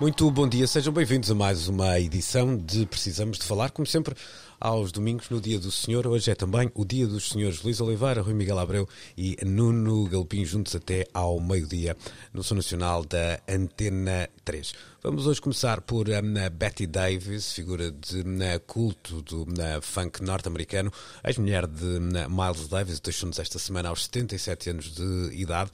Muito bom dia, sejam bem-vindos a mais uma edição de Precisamos de Falar, como sempre, aos domingos, no Dia do Senhor. Hoje é também o Dia dos Senhores Luís Oliveira, Rui Miguel Abreu e Nuno Galpim, juntos até ao meio-dia, no Som Nacional da Antena 3. Vamos hoje começar por um, Betty Davis, figura de um, culto do um, funk norte-americano, ex-mulher de Miles Davis, deixou-nos esta semana aos 77 anos de idade.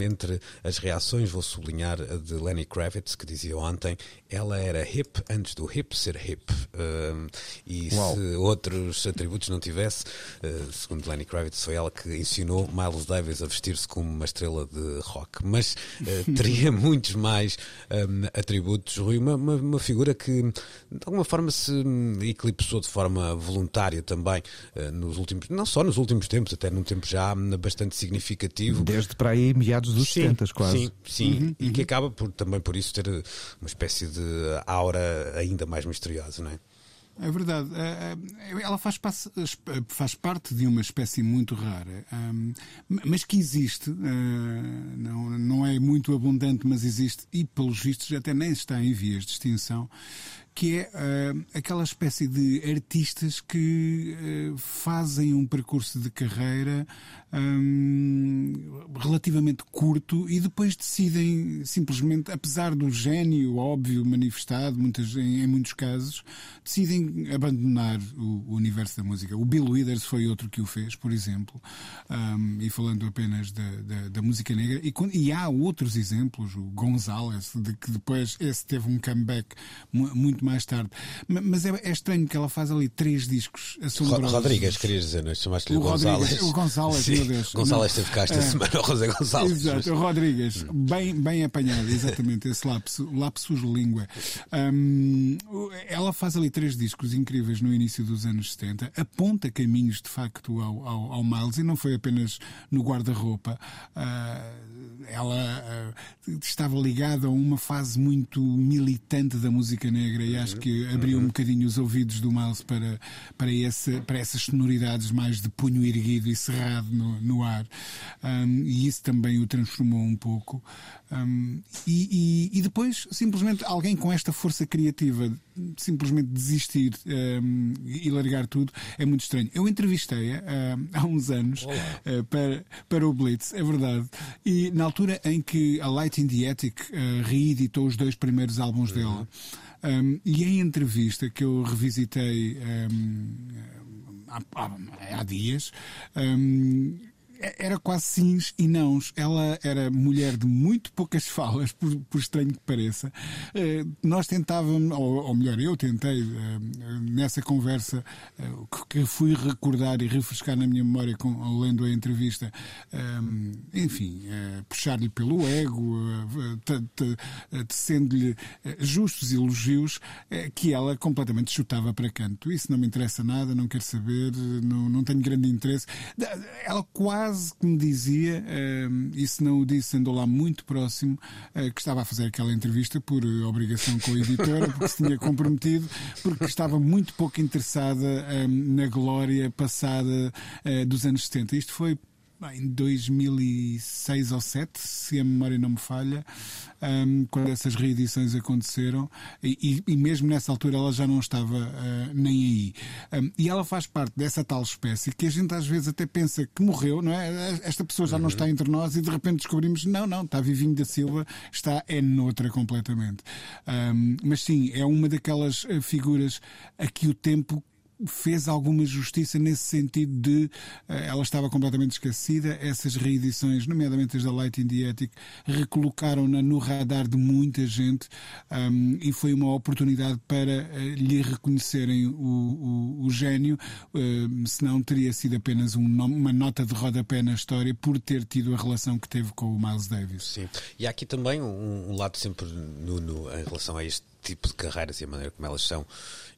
entre as reações, vou sublinhar a de Lenny Kravitz, que dizia ontem, ela era hip antes do hip ser hip. e Uau. se outros atributos não tivesse, uh, segundo Lenny Kravitz, foi ela que ensinou Miles Davis a vestir-se como uma estrela de rock. Mas uh, teria muitos mais um, atributos, Rui, uma, uma, uma, figura que de alguma forma se eclipsou de forma voluntária também uh, nos últimos, não só nos últimos tempos, até num tempo já bastante significativo. Desde para aí meados dos sim, 70 quase. Sim, sim, uhum, e uhum. que acaba por, também por isso ter uma espécie de aura ainda mais misteriosa, não é? É verdade. É, é, ela faz, faz parte de uma espécie muito rara, mas que existe. Eh, não, é muito abundante, mas existe, e pelos vistos até nem está em vias de extinção que é aquela espécie de artistas que fazem um percurso de carreira um, relativamente curto e depois decidem simplesmente, apesar do gênio óbvio manifestado muitas, em, em muitos casos, decidem abandonar o, o, universo da música. O Bill Withers foi outro que o fez, por exemplo, um, e falando apenas da, da, da música negra. E, e, há outros exemplos, o Gonzalez, de que depois esse teve um comeback muito mais tarde. Mas é, é estranho que ela faz ali três discos assombrosos. Rodrigues, querias dizer, não é? chamaste-lhe o Gonzalez. O Gonzalez, meu Deus. Gonzalez esteve cá esta é. semana, o José Gonzalez. Exato, o Rodrigues, bem, bem apanhado, exatamente, esse lapso, lapsus língua. Um, ela faz ali três discos incríveis no início dos anos 70, aponta caminhos de facto ao, ao, ao Miles e não foi apenas no guarda-roupa. Uh, ela uh, estava ligada a uma fase muito militante da música negra e acho que abriu um bocadinho os ouvidos do Miles para, para, esse, para essas sonoridades mais de punho erguido e cerrado no, no ar. Um, e isso também o transformou um pouco. Um, e, e, e, depois, simplesmente, alguém com esta força criativa simplesmente desistir um, e largar tudo é muito estranho. Eu entrevistei-a há uns anos uh, para, para o Blitz, é verdade. E na altura em que a Light in the Attic uh, reeditou os dois primeiros álbuns uhum. dela. Um, e em entrevista que eu revisitei um, há, há, há, dias, um, era quase sims e nãos. Ela era mulher de muito poucas falas, por, por estranho que pareça. Uh, nós tentávamos, ou, ou, melhor, eu tentei, uh, nessa conversa uh, que fui recordar e refrescar na minha memória com, lendo a entrevista, enfim, puxar-lhe pelo ego, tecendo-lhe justos elogios, que ela completamente chutava para canto. Isso não me interessa nada, não quero saber, não, não tenho grande interesse. Ela quase quase que me dizia, uh, e se não o disse, andou lá muito próximo, uh, que estava a fazer aquela entrevista por uh, obrigação com a editora, porque se tinha comprometido, porque estava muito pouco interessada na glória passada eh, dos anos 70. Isto foi em 2006 ou 2007, se a memória não me falha, um, quando essas reedições aconteceram, e, e, mesmo nessa altura ela já não estava uh, nem aí. Um, e ela faz parte dessa tal espécie que a gente às vezes até pensa que morreu, não é? Esta pessoa já não está entre nós e de repente descobrimos, não, não, está vivinho da Silva, está é noutra completamente. Um, mas sim, é uma daquelas figuras a que o tempo fez alguma justiça nesse sentido de uh, ela estava completamente esquecida, essas reedições, nomeadamente as da Light in the Attic, recolocaram-na no radar de muita gente um, e foi uma oportunidade para uh, lhe reconhecerem o, o, o gênio, uh, senão teria sido apenas um, uma nota de rodapé na história por ter tido a relação que teve com o Miles Davis. Sim, e há aqui também um, um lado sempre no, no, em relação a este tipo de carreiras e a maneira como elas são,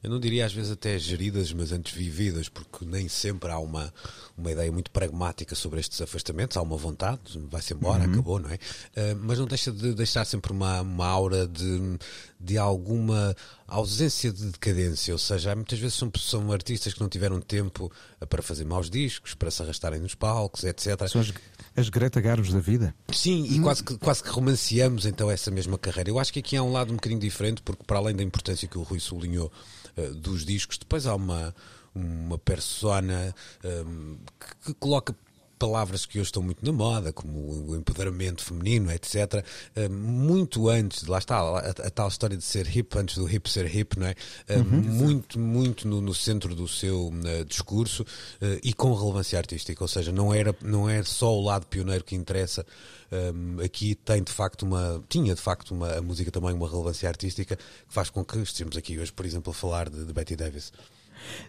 eu não diria às vezes até geridas, mas antes vividas, porque nem sempre há uma, uma ideia muito pragmática sobre estes afastamentos, há uma vontade, vai-se embora, uhum. acabou, não é? Uh, mas não deixa de deixar sempre uma, uma aura de, de alguma ausência de decadência, ou seja, muitas vezes são, são artistas que não tiveram tempo para fazer maus discos, para se arrastarem nos palcos, etc. São as, Greta Garros da vida. Sim, e hum. quase, que, quase que romanceamos então essa mesma carreira. Eu acho que aqui há um lado um bocadinho diferente, porque para além da importância que o Rui sublinhou uh, dos discos, depois há uma, uma persona um, ehm, que, que coloca palavras que hoje estão muito na moda, como o empoderamento feminino, etc. Eh, muito antes, lá está, a, a, tal história de ser hip, antes do hip ser hip, não é? Eh, uhum. Muito, muito no, no, centro do seu uh, discurso uh, e com relevância artística, ou seja, não era, não é só o lado pioneiro que interessa. Um, aqui tem de facto uma, tinha de facto uma, a música também uma relevância artística que faz com que estejamos aqui hoje, por exemplo, a falar de, de Betty Davis.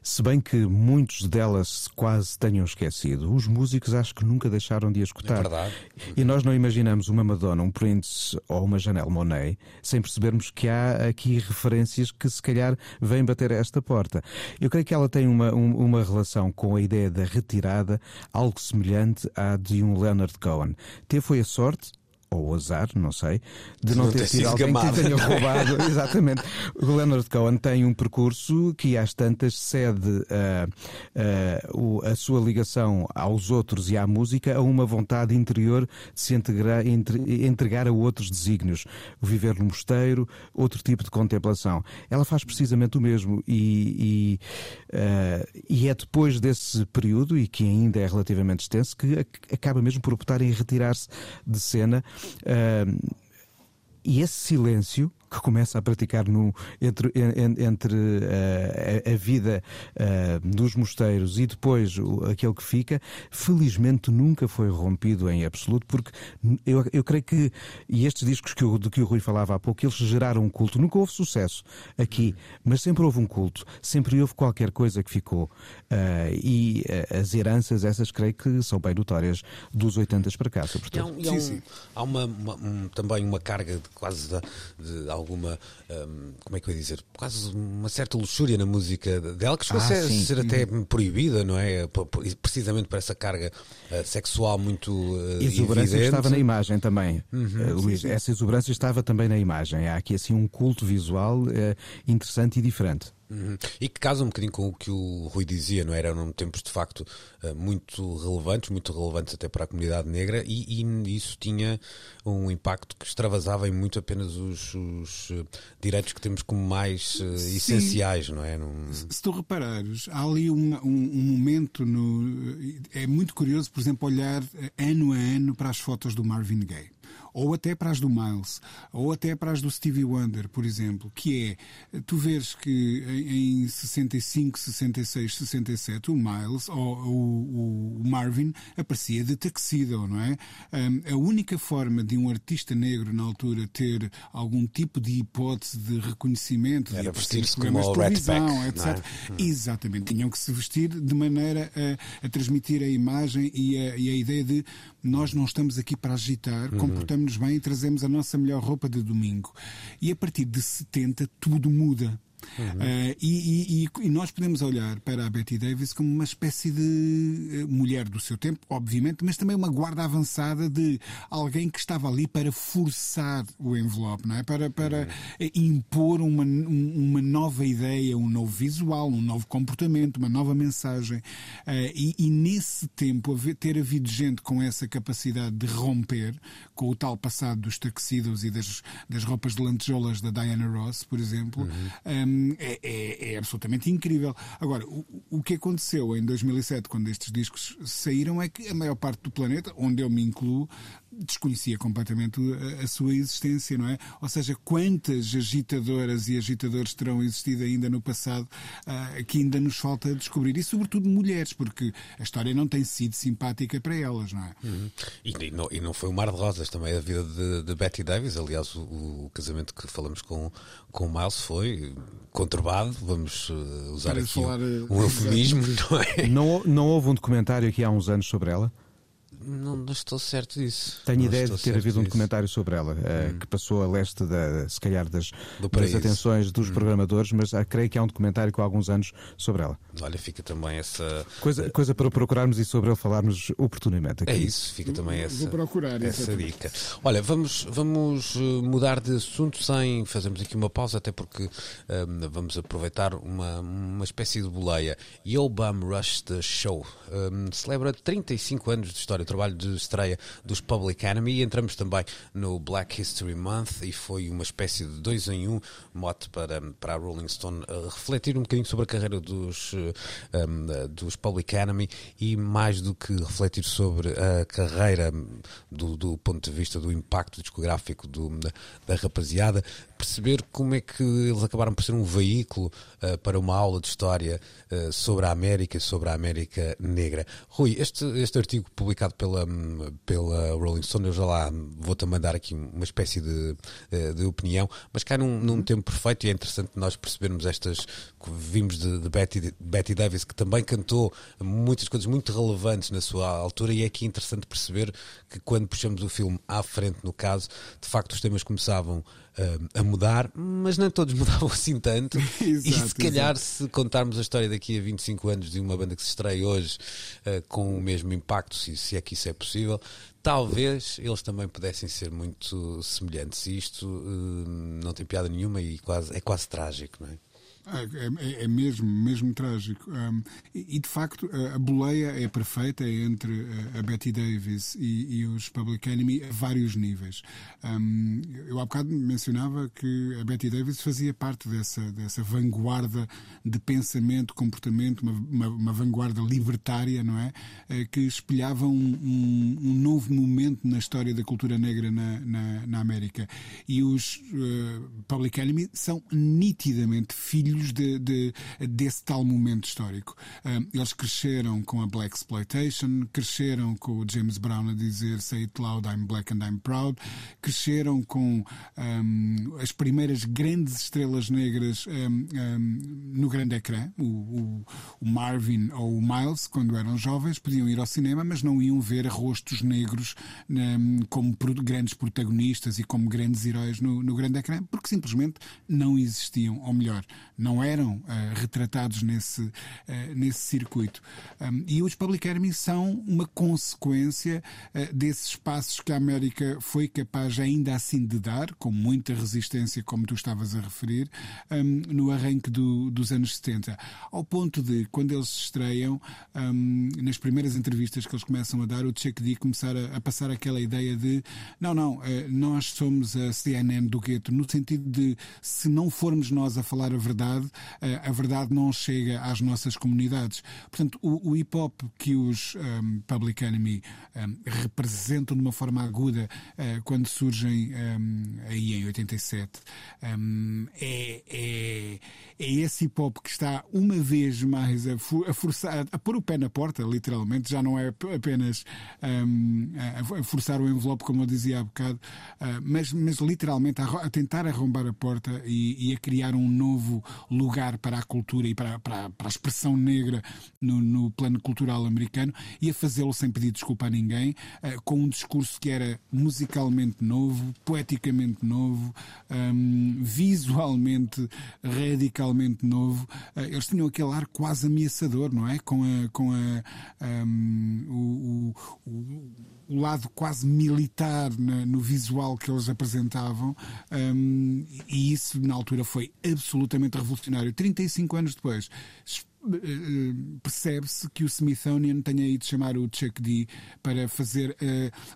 Se bem que muitos delas quase tenham esquecido, os músicos acho que nunca deixaram de a escutar. É verdade. E nós não imaginamos uma Madonna, um Prince ou uma Janelle Monet sem percebermos que há aqui referências que se calhar vêm bater a esta porta. Eu creio que ela tem uma, uma relação com a ideia da retirada, algo semelhante à de um Leonard Cohen. Teve foi a sorte ou o azar, não sei, de não, não ter sido alguém gamado. que tenha roubado. Exatamente. O Leonard Cohen tem um percurso que às tantas cede uh, uh, a sua ligação aos outros e à música a uma vontade interior de se integrar, entre, entregar a outros desígnios. O viver no mosteiro, outro tipo de contemplação. Ela faz precisamente o mesmo e, e, uh, e é depois desse período, e que ainda é relativamente extenso, que acaba mesmo por optar em retirar-se de cena e esse silêncio que começa a praticar no, entre, entre uh, a, a, vida uh, dos mosteiros e depois o, aquele que fica, felizmente nunca foi rompido em absoluto, porque eu, eu creio que, e estes discos que o, de que o Rui falava há pouco, eles geraram um culto. Nunca houve sucesso aqui, mas sempre houve um culto, sempre houve qualquer coisa que ficou. Uh, e as heranças, essas creio que são bem notórias dos 80 para cá, sobretudo. E há, um, sim, sim. há uma, uma um, também uma carga de quase de, de alguma, um, como é que eu ia dizer, quase uma certa luxúria na música dela, que chegou ah, a ser, ser até uhum. proibida, não é? Precisamente por essa carga uh, sexual muito uh, exuberância evidente. estava na imagem também, uhum, uh, Luís. Sim, sim. Essa exuberância estava também na imagem. Há aqui assim um culto visual interessante e diferente. Uhum. E que casa um bocadinho com o que o Rui dizia, não era? Eram tempos de facto eh, muito relevantes, muito relevantes até para a comunidade negra, e, e isso tinha um impacto que extravasava em muito apenas os, os eh, direitos que temos como mais uh, essenciais, não é? Num... Se tu reparares, há ali um, um, um, momento no. É muito curioso, por exemplo, olhar ano a ano para as fotos do Marvin Gaye ou até para as do Miles, ou até para as do Stevie Wonder, por exemplo, que é, tu vês que em 65, 66, 67, o Miles ou o, o Marvin aparecia de tuxedo, não é? Um, a única forma de um artista negro na altura ter algum tipo de hipótese de reconhecimento, era vestir-se como o televisão, etc. É? Hum. Exatamente, tinham que se vestir de maneira a, a transmitir a imagem e a, e a ideia de nós não estamos aqui para agitar, uhum. Comportamos-nos bem e trazemos a nossa melhor roupa de domingo. E a partir de 70 tudo muda. Uhum. Uh, e, e, e, nós podemos olhar para a Betty Davis como uma espécie de uh, mulher do seu tempo, obviamente, mas também uma guarda avançada de alguém que estava ali para forçar o envelope, não é? para, para uhum. impor uma, uma nova ideia, um novo visual, um novo comportamento, uma nova mensagem. Uh, e, e, nesse tempo, haver, ter havido gente com essa capacidade de romper com o tal passado dos taxidos e das, das roupas de lantejoulas da Diana Ross, por exemplo. Uhum um, é, é, é, absolutamente incrível. Agora, o, o que aconteceu em 2007, quando estes discos saíram, é que a maior parte do planeta, onde eu me incluo, desconhecia completamente a, a, sua existência, não é? Ou seja, quantas agitadoras e agitadores terão existido ainda no passado uh, que ainda nos falta descobrir, e sobretudo mulheres, porque a história não tem sido simpática para elas, não é? Uhum. E, e, não, e, não, foi um mar de rosas também a vida de, de Betty Davis, aliás, o, o, casamento que falamos com, com o Miles foi conturbado, vamos uh, usar Para aqui falar, um, um eufemismo, não é? Não, não houve um documentário aqui há uns anos sobre ela? Não, não, estou certo disso. Tenho não ideia de ter havido um documentário sobre ela, uh, hum. que passou a leste, da, se calhar, das, das atenções dos hum. programadores, mas uh, creio que há um documentário com alguns anos sobre ela. Olha, fica também essa. Coisa, coisa para procurarmos e sobre ele falarmos oportunamente. Aqui. É isso, fica também essa, Vou procurar, essa dica. Olha, vamos, vamos eh, mudar de assunto sem fazermos aqui uma pausa, até porque um, vamos aproveitar uma, uma espécie de boleia. Yo Bum Rush The Show um, celebra 35 anos de história trabalho de estreia dos Public Enemy e entramos também no Black History Month e foi uma espécie de dois em um mote para, para a Rolling Stone uh, refletir um bocadinho sobre a carreira dos, uh, um, dos Public Enemy e mais do que refletir sobre a carreira do, do ponto de vista do impacto discográfico do, da, da rapaziada, perceber como é que eles acabaram por ser um veículo uh, para uma aula de história uh, sobre a América sobre a América Negra. Rui, este, este artigo publicado pela Rolling Stone, eu já lá vou também dar aqui uma espécie de, uh, de opinião, mas cai num, num, tempo perfeito e é interessante nós percebermos estas. Vimos de, de Betty, Betty Davis, que também cantou muitas coisas muito relevantes na sua altura, e é aqui interessante perceber que quando puxamos o filme à frente, no caso, de facto os temas começavam a mudar, mas nem todos mudavam assim tanto. exato, e se calhar, exato. se contarmos a história daqui a 25 anos de uma banda que se estreia hoje uh, com o mesmo impacto, se, se é que isso é possível, talvez eles também pudessem ser muito semelhantes. E isto uh, não tem piada nenhuma e quase, é quase trágico, não é? É, é, é, mesmo, mesmo trágico. Um, e, de facto, a, boleia é perfeita entre a, a Betty Davis e, e, os Public Enemy a vários níveis. Um, eu há bocado mencionava que a Betty Davis fazia parte dessa, dessa vanguarda de pensamento, comportamento, uma, uma, uma vanguarda libertária, não é? Eh, que espelhava um, um, um, novo momento na história da cultura negra na, na, na América. E os uh, Public Enemy são nitidamente filhos filhos de, de, desse tal momento histórico. eles cresceram com a Black Exploitation, cresceram com o James Brown a dizer Say it loud, I'm black and I'm proud, cresceram com um, as primeiras grandes estrelas negras um, um, no grande ecrã, o, o, o, Marvin ou o Miles, quando eram jovens, podiam ir ao cinema, mas não iam ver rostos negros como grandes protagonistas e como grandes heróis no, no grande ecrã, porque simplesmente não existiam, ou melhor, não eram uh, retratados nesse, uh, nesse circuito. E os Public Enemy são uma consequência uh, desses passos que a América foi capaz ainda assim de dar, com muita resistência, como tu estavas a referir, no arranque do, dos anos 70. Ao ponto de, quando eles se estreiam, nas primeiras entrevistas que eles começam a dar, o Chuck D começar a, a passar aquela ideia de não, não, nós somos a CNN do gueto, no sentido de se não formos nós a falar a verdade, verdade, eh, a verdade não chega às nossas comunidades. Portanto, o, o hip hop que os um, ehm, Public Enemy um, ehm, representam de uma forma aguda uh, quando surgem um, ehm, aí em 87 é, é, é esse hip hop que está uma vez mais a, a forçar, a pôr o pé na porta, literalmente, já não é apenas a, forçar o envelope, como eu dizia há bocado, uh, mas, mas literalmente a, a, tentar arrombar a porta e, e a criar um novo lugar para a cultura e para, para, para a expressão negra no, no, plano cultural americano e a fazê-lo sem pedir desculpa a ninguém, uh, com um discurso que era musicalmente novo, poeticamente novo, um, visualmente radicalmente novo. Uh, eles tinham aquele ar quase ameaçador, não é? Com a, com a, um, o, o, o lado quase militar na, no visual que eles apresentavam, um, e isso na altura foi absolutamente revolucionário. 35 anos depois, percebe-se que o Smithsonian tenha ido chamar o Chuck D para fazer.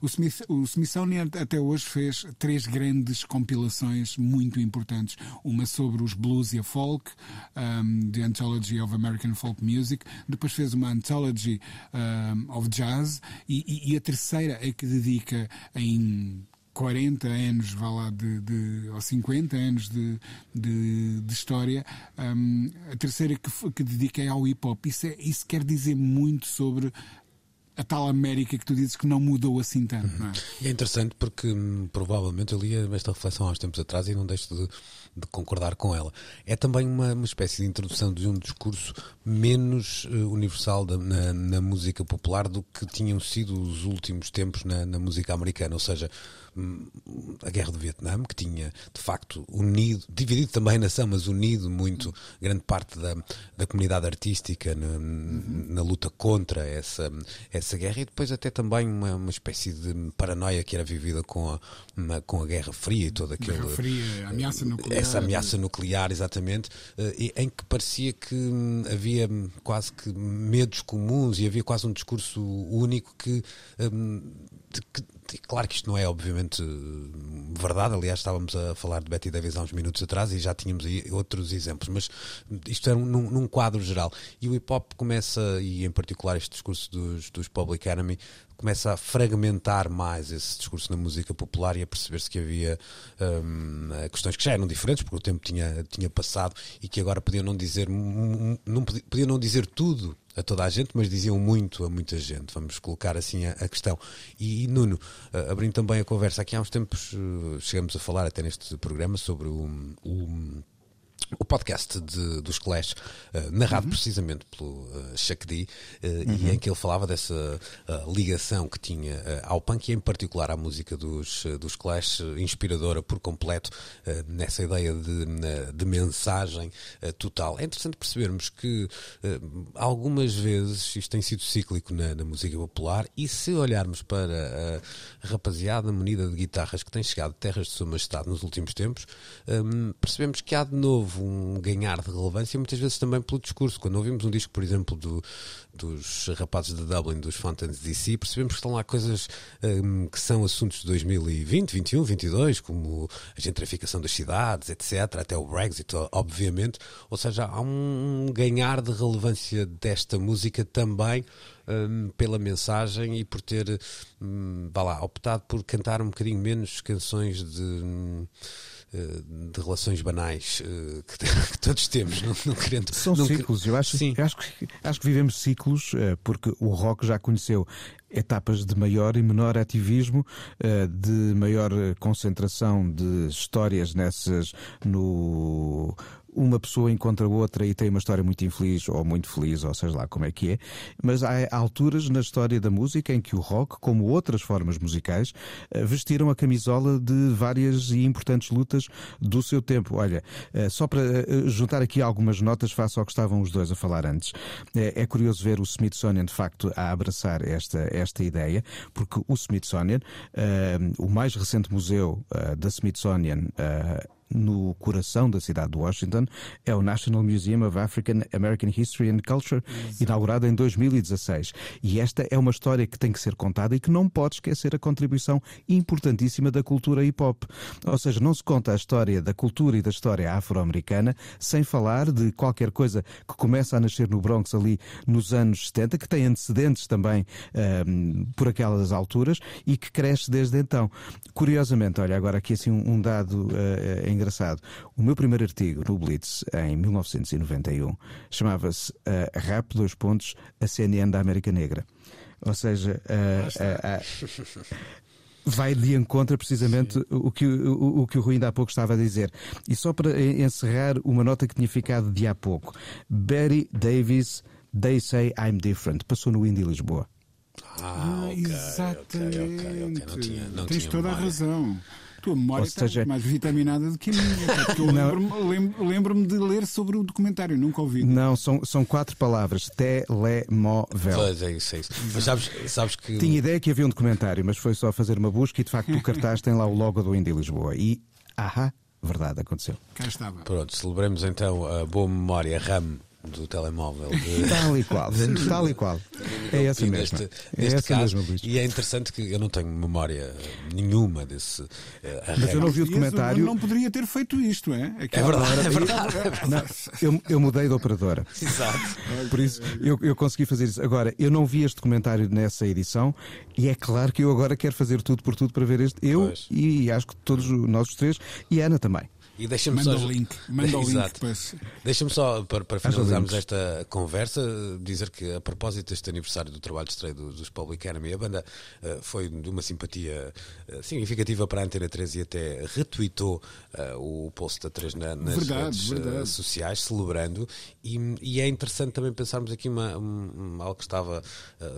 o, Smith, o Smithsonian até hoje fez três grandes compilações muito importantes. Uma sobre os blues e a folk, um, The Anthology of American Folk Music. Depois fez uma Anthology um, of Jazz. E, e, e a terceira é que dedica em 40 anos, vá lá, de, de, ou 50 anos de, de, de história, um, a terceira que, que dediquei ao hip hop. Isso, é, isso quer dizer muito sobre a tal América que tu dizes que não mudou assim tanto. Não é? E é interessante porque hum, provavelmente eu li esta reflexão há uns tempos atrás e não deixo de, de concordar com ela. É também uma, uma, espécie de introdução de um discurso menos uh, universal da, na, na, música popular do que tinham sido os últimos tempos na, na música americana. Ou seja, a guerra do Vietnã, que tinha de facto unido, dividido também a nação, mas unido muito grande parte da, da comunidade artística na, na, luta contra essa, essa guerra e depois até também uma, uma espécie de paranoia que era vivida com a, uma, com a Guerra Fria e toda aquela. Guerra Fria, ameaça nuclear. Essa ameaça nuclear, exatamente, eh, em que parecia que hum, havia quase que medos comuns e havia quase um discurso único que, hum, que claro que isto não é obviamente verdade, aliás estávamos a falar de Betty Davis há uns minutos atrás e já tínhamos outros exemplos, mas isto é num, num quadro geral. E o hip hop começa, e em particular este discurso dos, dos Public Enemy, começa a fragmentar mais esse discurso na música popular e a perceber-se que havia hum, questões que já eram diferentes, porque o tempo tinha, tinha passado e que agora podiam não dizer, não, podiam não dizer tudo a toda a gente, mas diziam muito a muita gente. Vamos colocar assim a, a questão. E, e Nuno, uh, abrindo também a conversa, aqui há uns tempos uh, chegamos a falar até neste programa sobre o, o o podcast de, dos Clash, uh, narrado uhum. precisamente pelo uh, Chuck D, uh, uhum. e em que ele falava dessa uh, ligação que tinha ao punk e em particular à música dos, dos Clash, inspiradora por completo nessa ideia de, de mensagem total. É interessante percebermos que algumas vezes isto tem sido cíclico na, na, música popular e se olharmos para a rapaziada munida de guitarras que tem chegado de terras de sua majestade nos últimos tempos, um, percebemos que há de novo um ganhar de relevância, muitas vezes também pelo discurso. Quando ouvimos um disco, por exemplo, do, dos rapazes de Dublin, dos Fountains DC, percebemos que estão lá coisas um, que são assuntos de 2020, 21, 22, como a gentrificação das cidades, etc., até o Brexit, obviamente. Ou seja, há um ganhar de relevância desta música também. Um, pela mensagem e por ter, um, lá, optado por cantar um bocadinho menos canções de. Eh, de relações banais eh, que, que todos temos, não, não querendo. São não ciclos, eu acho, Sim. acho, que, acho que vivemos ciclos, eh, porque o rock já conheceu etapas de maior e menor ativismo, de maior concentração de histórias nessas no uma pessoa encontra outra e tem uma história muito infeliz ou muito feliz, ou seja lá como é que é, mas há alturas na história da música em que o rock, como outras formas musicais, eh, vestiram a camisola de várias e importantes lutas do seu tempo. Olha, eh, só para eh, juntar aqui algumas notas face ao que estavam os dois a falar antes, é curioso ver o Smithsonian de facto a abraçar esta, esta ideia, porque o Smithsonian, o mais recente museu da Smithsonian, no coração da cidade de Washington, é o National Museum of African American History and Culture, inaugurado em 2016. E esta é uma história que tem que ser contada e que não pode esquecer a contribuição importantíssima da cultura hip hop. Ou seja, não se conta a história da cultura e da história afro-americana sem falar de qualquer coisa que começa a nascer no Bronx ali nos anos 70, que tem antecedentes também um, por aquelas alturas e que cresce desde então. Curiosamente, olha, agora aqui assim um, um dado uh, em engraçado. O meu primeiro artigo no Blitz, em 1991, chamava-se uh, Rap, dois pontos, a CNN da América Negra. Ou seja, uh, vai de encontro precisamente o que o, o que o Rui ainda há pouco estava a dizer. E só para encerrar uma nota que tinha ficado de há pouco. Betty Davis, They Say I'm Different, passou no Indie Lisboa. Ah, okay, exatamente. Okay, okay, não tinha, não Tens tinha toda a razão tua memória está seja... mais vitaminada do que a minha. Porque eu lembro-me lembro, lembro de ler sobre o documentário, nunca ouvi. Não, são, são quatro palavras: telemóvel. Pois é isso, é isso. Mas sabes, sabes que. Tinha ideia que havia um documentário, mas foi só fazer uma busca e de facto o cartaz tem lá o logo do Indy Lisboa. E, ahá, verdade, aconteceu. Cá estava. Pronto, celebremos então a boa memória RAM do telemóvel. De... Tal e qual, tal e qual. É essa mesmo. Neste, é neste caso, mesmo, Luís. e é interessante que eu não tenho memória nenhuma desse uh, Mas eu não vi o documentário. Não poderia ter feito isto, é? É verdade, é verdade. é verdade. Não, eu, eu mudei de operadora. Exato. Por isso eu, eu consegui fazer isso. Agora, eu não vi este documentário nessa edição e é claro que eu agora quero fazer tudo por tudo para ver este. Eu Pois. e acho que todos nós os três e a Ana também. E deixa-me Manda só. o link. Manda o link para. Deixa-me só, para, para finalizarmos esta conversa, dizer que a propósito deste aniversário do trabalho de estreia do- dos Public Enemy, a banda eh, foi de uma simpatia eh, significativa para a Antena 3 e até retweetou eh, o post da 3 na- nas Verdade, redes verdade. sociais, celebrando. E, e é interessante também pensarmos aqui uma, um- um- algo que estava.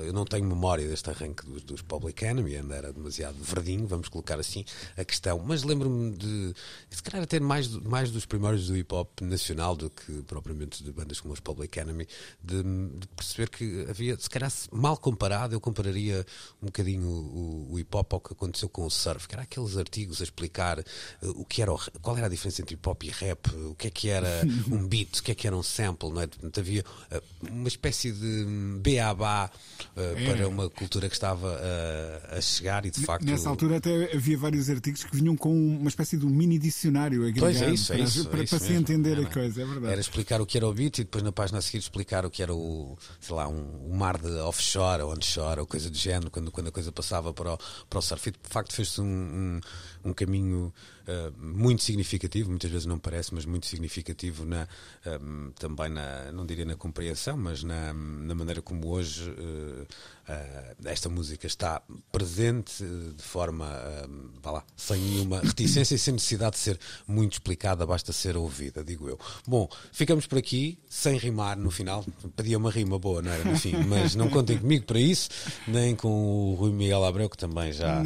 eu não tenho memória deste arranque dos, dos Public Enemy, ainda era demasiado verdinho, vamos colocar assim a questão. Mas lembro-me de, se calhar, até mais, mais dos primórdios do hip hop nacional do que propriamente de bandas como os Public Enemy, de, de perceber que havia, se calhar, mal comparado, eu compararia um bocadinho o, o hip hop ao que aconteceu com o surf, que era aqueles artigos a explicar eh, o que era o, qual era a diferença entre hip hop e rap, o que é que era um beat, o que é que era um sample, não é? Portanto, havia eh, uma espécie de beabá eh, para uma cultura que estava a chegar e de facto. Nessa altura até havia vários artigos que vinham com uma espécie de um mini dicionário Pois é isso, é para, isso, para, é isso para se mesmo. entender Era- a coisa, é verdade. Era explicar o que era o beat e depois na página a seguir explicar o que era o, sei lá, um, um mar de offshore ou onshore ou coisa do género, quando, quando a coisa passava para o, para o surf. E de facto fez-se um, um, um caminho eh, muito significativo, muitas vezes não parece, mas muito significativo na, ehm, também na, não diria na compreensão, mas na, na maneira como hoje eh, eh, esta música está presente eh, de forma, eh, vá lá, sem nenhuma reticência e sem necessidade de ser muito explicada, basta ser ouvida, digo eu. Bom, ficamos por aqui, sem rimar no final. Pedia uma rima boa, não era? No fim, mas não contem comigo para isso, nem com o Rui Miguel Abreu, que também já. É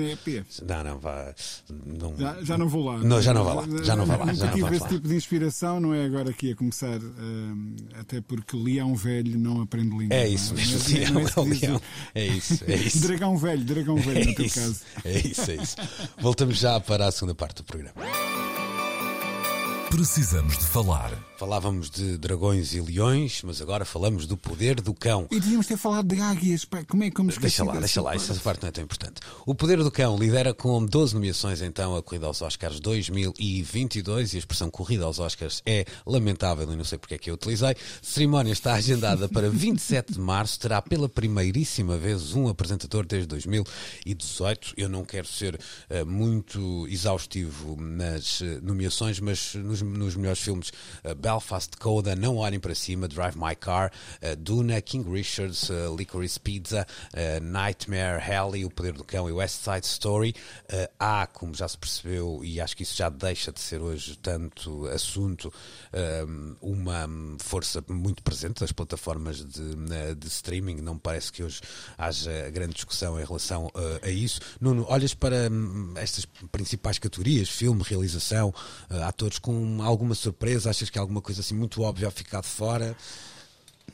Não, não, vá. Não, Já, já não vou lá. Não, já não vai lá, já não vai lá, já não tive esse lá. tipo de inspiração, não é agora aqui a começar, hum, até porque leão velho não aprende língua. É não isso mesmo, é- sim, é, é isso leão. É isso, é isso. Dragão velho, dragão velho, É no teu isso, caso. é isso, é isso. Voltamos já para a segunda parte do programa. Precisamos de falar. Falávamos de dragões e leões, mas agora falamos do poder do cão. E devíamos ter falado de águias, pá, como é que como Deixa lá, deixa lá, essa parte não é tão importante. O Poder do Cão lidera com 12 nomeações, então, a Corrida aos Oscars 2022 e a expressão Corrida aos Oscars é lamentável e não sei porque é que eu utilizei. A cerimónia está agendada para 27 de março, terá pela primeiríssima vez um apresentador desde 2018. Eu não quero ser eh, muito exaustivo nas eh, nomeações, mas nos, nos melhores filmes, eh, Belfast Coda, Não Olhem para Cima, Drive My Car, eh, Duna, King Richards, eh, Licorice Pizza, eh, Nightmare Alley, O Poder do Cão e West Side Story. Há, como já se percebeu, e acho que isso já deixa de ser hoje tanto assunto, uma força muito presente das plataformas de, de streaming. Não parece que hoje haja grande discussão em relação a isso. Nuno, olhas para hum, estas principais categorias, filme, realização, atores, com alguma surpresa? Achas que há alguma coisa assim muito óbvia a ficar de fora?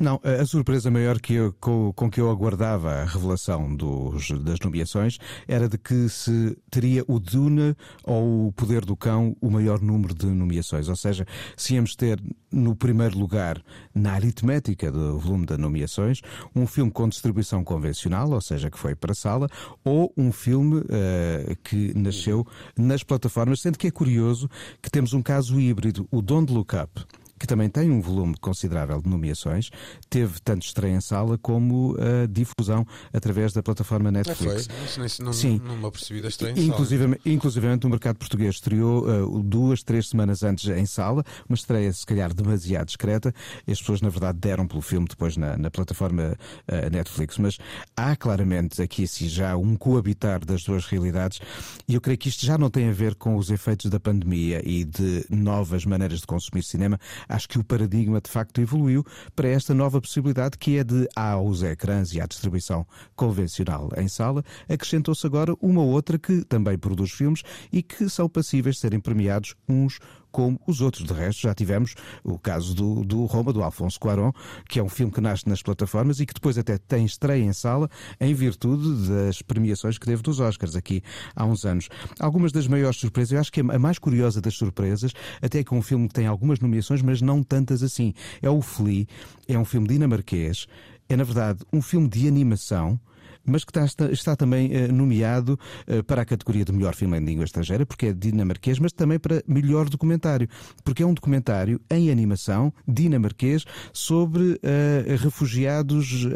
Não, a surpresa maior que eu- com, com que eu aguardava a revelação dos- das nomeações era de que se teria o Duna ou o Poder do Cão o maior número de nomeações. Ou seja, se íamos ter no primeiro lugar, na aritmética do volume de nomeações, um filme com distribuição convencional, ou seja, que foi para a sala, ou um filme eh, que nasceu nas plataformas, sendo que é curioso que temos um caso híbrido, o Don't Look Up que também tem um volume considerável de nomeações, teve tanto estreia em sala como a difusão através da plataforma Netflix. Isso não, Sim. não me apercebi da estranha. Inclusive, inclusivamente, o mercado português estreou uh, duas, três semanas antes em sala, uma estreia se calhar demasiado discreta. As pessoas, na verdade, deram pelo filme depois na, na plataforma uh, Netflix. Mas há claramente aqui assim, já um coabitar das duas realidades e eu creio que isto já não tem a ver com os efeitos da pandemia e de novas maneiras de consumir cinema. Acho que o paradigma de facto evoluiu para esta nova possibilidade que é de aos ecrãs e à distribuição convencional em sala, acrescentou-se agora uma outra que também produz filmes e que são passíveis de serem premiados uns como os outros. De resto, já tivemos o caso do, do Roma, do Alfonso Cuarón, que é um filme que nasce nas plataformas e que depois até tem estreia em sala em virtude das premiações que teve dos Oscars aqui há uns anos. Algumas das maiores surpresas, eu acho que a mais curiosa das surpresas, até que é um filme que tem algumas nomeações, mas não tantas assim, é o Flea, é um filme dinamarquês, é na verdade um filme de animação mas que está, está também uh, nomeado uh, para a categoria de melhor filme em língua estrangeira, porque é dinamarquês, mas também para melhor documentário, porque é um documentário em animação dinamarquês sobre uh, refugiados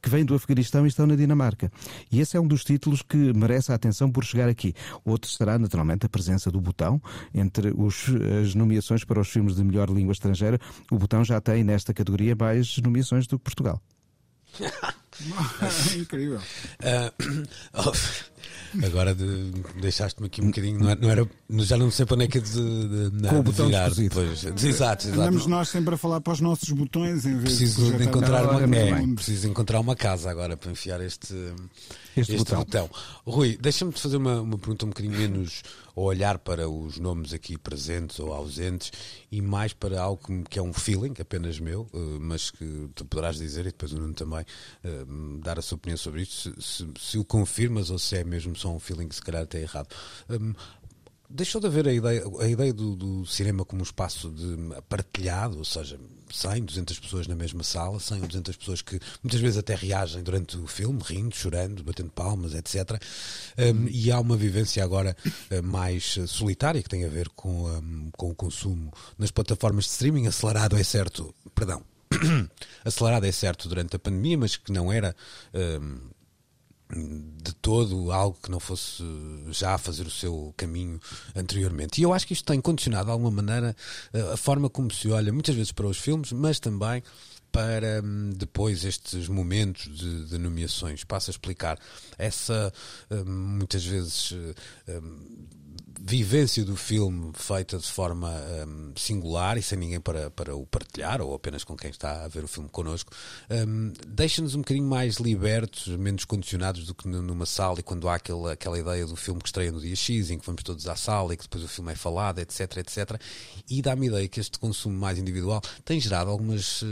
que vêm do Afeganistão e estão na Dinamarca. E esse é um dos títulos que merece a atenção por chegar aqui. Outro será, naturalmente, a presença do Botão entre os, as nomeações para os filmes de melhor língua estrangeira. O Botão já tem nesta categoria mais nomeações do que Portugal. Incrível. Uh, oh, agora de, deixaste-me aqui um bocadinho, não era, não era, já não sei para onde é que é de, de, de, Com o botão virar depois. Exato, exato. Andamos nós sempre a falar para os nossos botões em vez preciso de, encontrar uma, é, é, preciso encontrar uma casa agora para enfiar este, este, este botão. botão. Rui, deixa-me fazer uma, uma pergunta um bocadinho menos ou olhar para os nomes aqui presentes ou ausentes e mais para algo que é um feeling apenas meu, eh, mas que tu poderás dizer e depois o Nuno também eh, dar a sua opinião sobre isto, se, se, se o confirmas ou se é mesmo só um feeling que se calhar até errado. Um, deixou de haver a ideia, a ideia do, do, cinema como um espaço de partilhado, ou seja, 100, 200 pessoas na mesma sala, 100 ou 200 pessoas que muitas vezes até reagem durante o filme, rindo, chorando, batendo palmas, etc. Um, e há uma vivência agora uh, mais solitária que tem a ver com, um, com o consumo nas plataformas de streaming, acelerado é certo, perdão, acelerado é certo durante a pandemia, mas que não era. Um, de todo algo que não fosse já fazer o seu caminho anteriormente. E eu acho que isto tem condicionado de alguma maneira a forma como se olha muitas vezes para os filmes, mas também para hum, depois estes momentos de, de nomeações. Passo a explicar. Essa hum, muitas vezes hum, vivência do filme feita de forma um, singular e sem ninguém para, para o partilhar, ou apenas com quem está a ver o filme connosco, um, deixa-nos um bocadinho mais libertos, menos condicionados do que numa sala e quando há aquela, aquela ideia do filme que estreia no dia X, em que vamos todos à sala e que depois o filme é falado, etc, etc. E dá-me ideia que este consumo mais individual tem gerado algumas,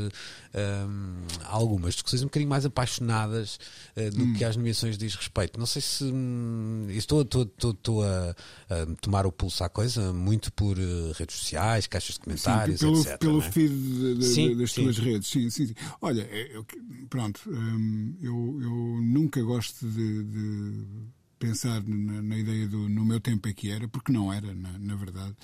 um, algumas discussões um bocadinho mais apaixonadas uh, do hum. que às nomeações diz respeito. Não sei se hum, estou, estou, estou, estou a, a tomar o pulso à coisa muito por uh, redes sociais, caixas de comentários, sim, pelo, etc. Pelo é? feed de, de, sim, das sim. tuas redes. Sim, sim, sim. Olha, eu, pronto, hum, eu, eu, nunca gosto de, de pensar na, na, ideia do no meu tempo é que era, porque não era, na, na verdade.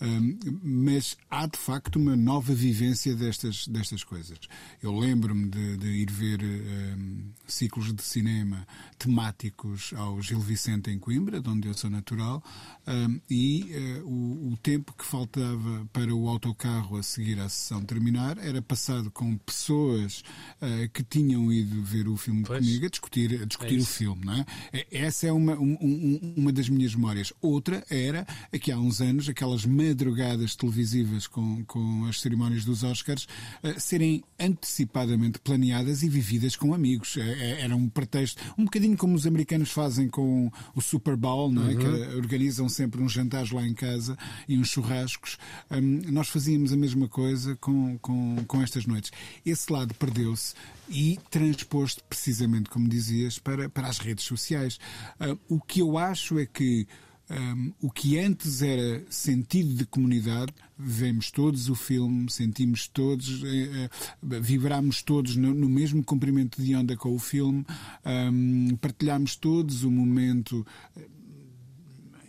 Um, mas há de facto uma nova vivência destas, destas coisas. Eu lembro-me de, de, ir ver um, ciclos de cinema temáticos ao Gil Vicente em Coimbra, de onde eu sou natural, um, e uh, o, o, tempo que faltava para o autocarro a seguir à sessão terminar era passado com pessoas uh, que tinham ido ver o filme pois. comigo a discutir, a discutir é o filme. Não é? Essa é uma, um, uma das minhas memórias. Outra era, aqui há uns anos, aquelas madrugadas televisivas com, com as cerimónias dos Oscars uh, serem antecipadamente planeadas e vividas com amigos. Era um pretexto, um bocadinho como os americanos fazem com o Super Bowl, não é? Uhum. que organizam sempre uns jantares lá em casa e uns churrascos. Um, nós fazíamos a mesma coisa com, com, com estas noites. Esse lado perdeu-se e transposto precisamente, como dizias, para, para as redes sociais. Uh, o que eu acho é que um, o que antes era sentido de comunidade, vemos todos o filme, sentimos todos, eh, eh, vibramos todos no, no, mesmo comprimento de onda com o filme, um, partilhamos todos o momento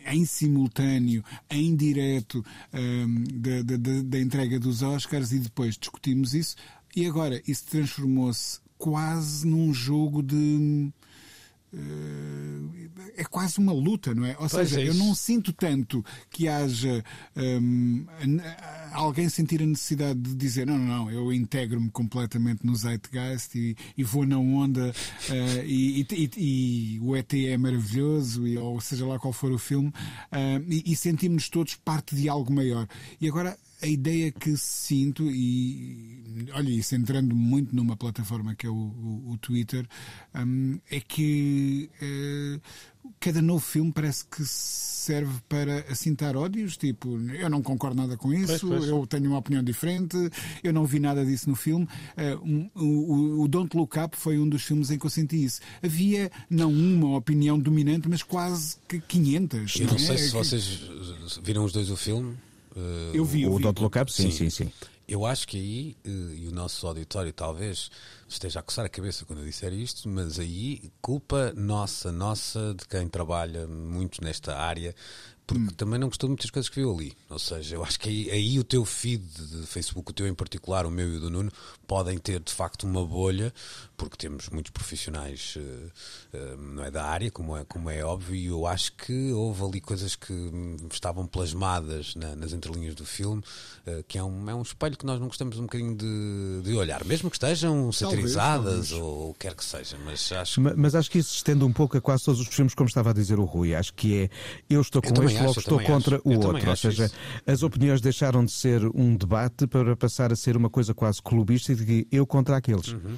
em simultâneo, em direto um, da, da, da entrega dos Oscars e depois discutimos isso. E agora isso transformou-se quase num jogo de é quase uma luta, não é? Ou pois seja, é eu não sinto tanto que haja um, alguém sentir a necessidade de dizer não, não, não eu integro-me completamente no Zeitgeist e, e vou na onda uh, e, e, e, o ET é maravilhoso, ou seja lá qual for o filme, uh, e, e sentimos todos parte de algo maior. E agora a ideia que sinto, e olha, isso entrando muito numa plataforma que é o, o, o Twitter, um, é que uh, cada novo filme parece que serve para assintar ódios, tipo, eu não concordo nada com isso, pois, pois. eu tenho uma opinião diferente, eu não vi nada disso no filme. Uh, um, o, o Don't Look Up foi um dos filmes em que eu senti isso. Havia não uma opinião dominante, mas quase que 500. Eu não, não sei é? se vocês viram os dois o filme. Uh, eu vi, o vi. Don't Look Up, sim, sim, sim. sim. Eu acho que aí, uh, e o nosso auditório talvez esteja a coçar a cabeça quando eu disser isto, mas aí culpa nossa, nossa, de quem trabalha muito nesta área, porque hum. também não gostou de muitas coisas que viu ali. Ou seja, eu acho que aí, aí, o teu feed de Facebook, o teu em particular, o meu e o do Nuno, podem ter de facto uma bolha, porque temos muitos profissionais uh, uh, não é, da área, como é, como é óbvio, e eu acho que houve ali coisas que estavam plasmadas na, nas entrelinhas do filme, uh, que é um, é um espelho que nós não gostamos um bocadinho de, de olhar, mesmo que estejam satirizadas talvez, talvez. ou o que quer que seja. Mas acho, mas, mas, acho que isso se estende um pouco a quase todos os filmes, como estava a dizer o Rui. Acho que é eu estou com eu este, logo estou contra acho. o eu outro. Ou seja, isso. as opiniões deixaram de ser um debate para passar a ser uma coisa quase clubista de eu contra aqueles. Uhum, uhum.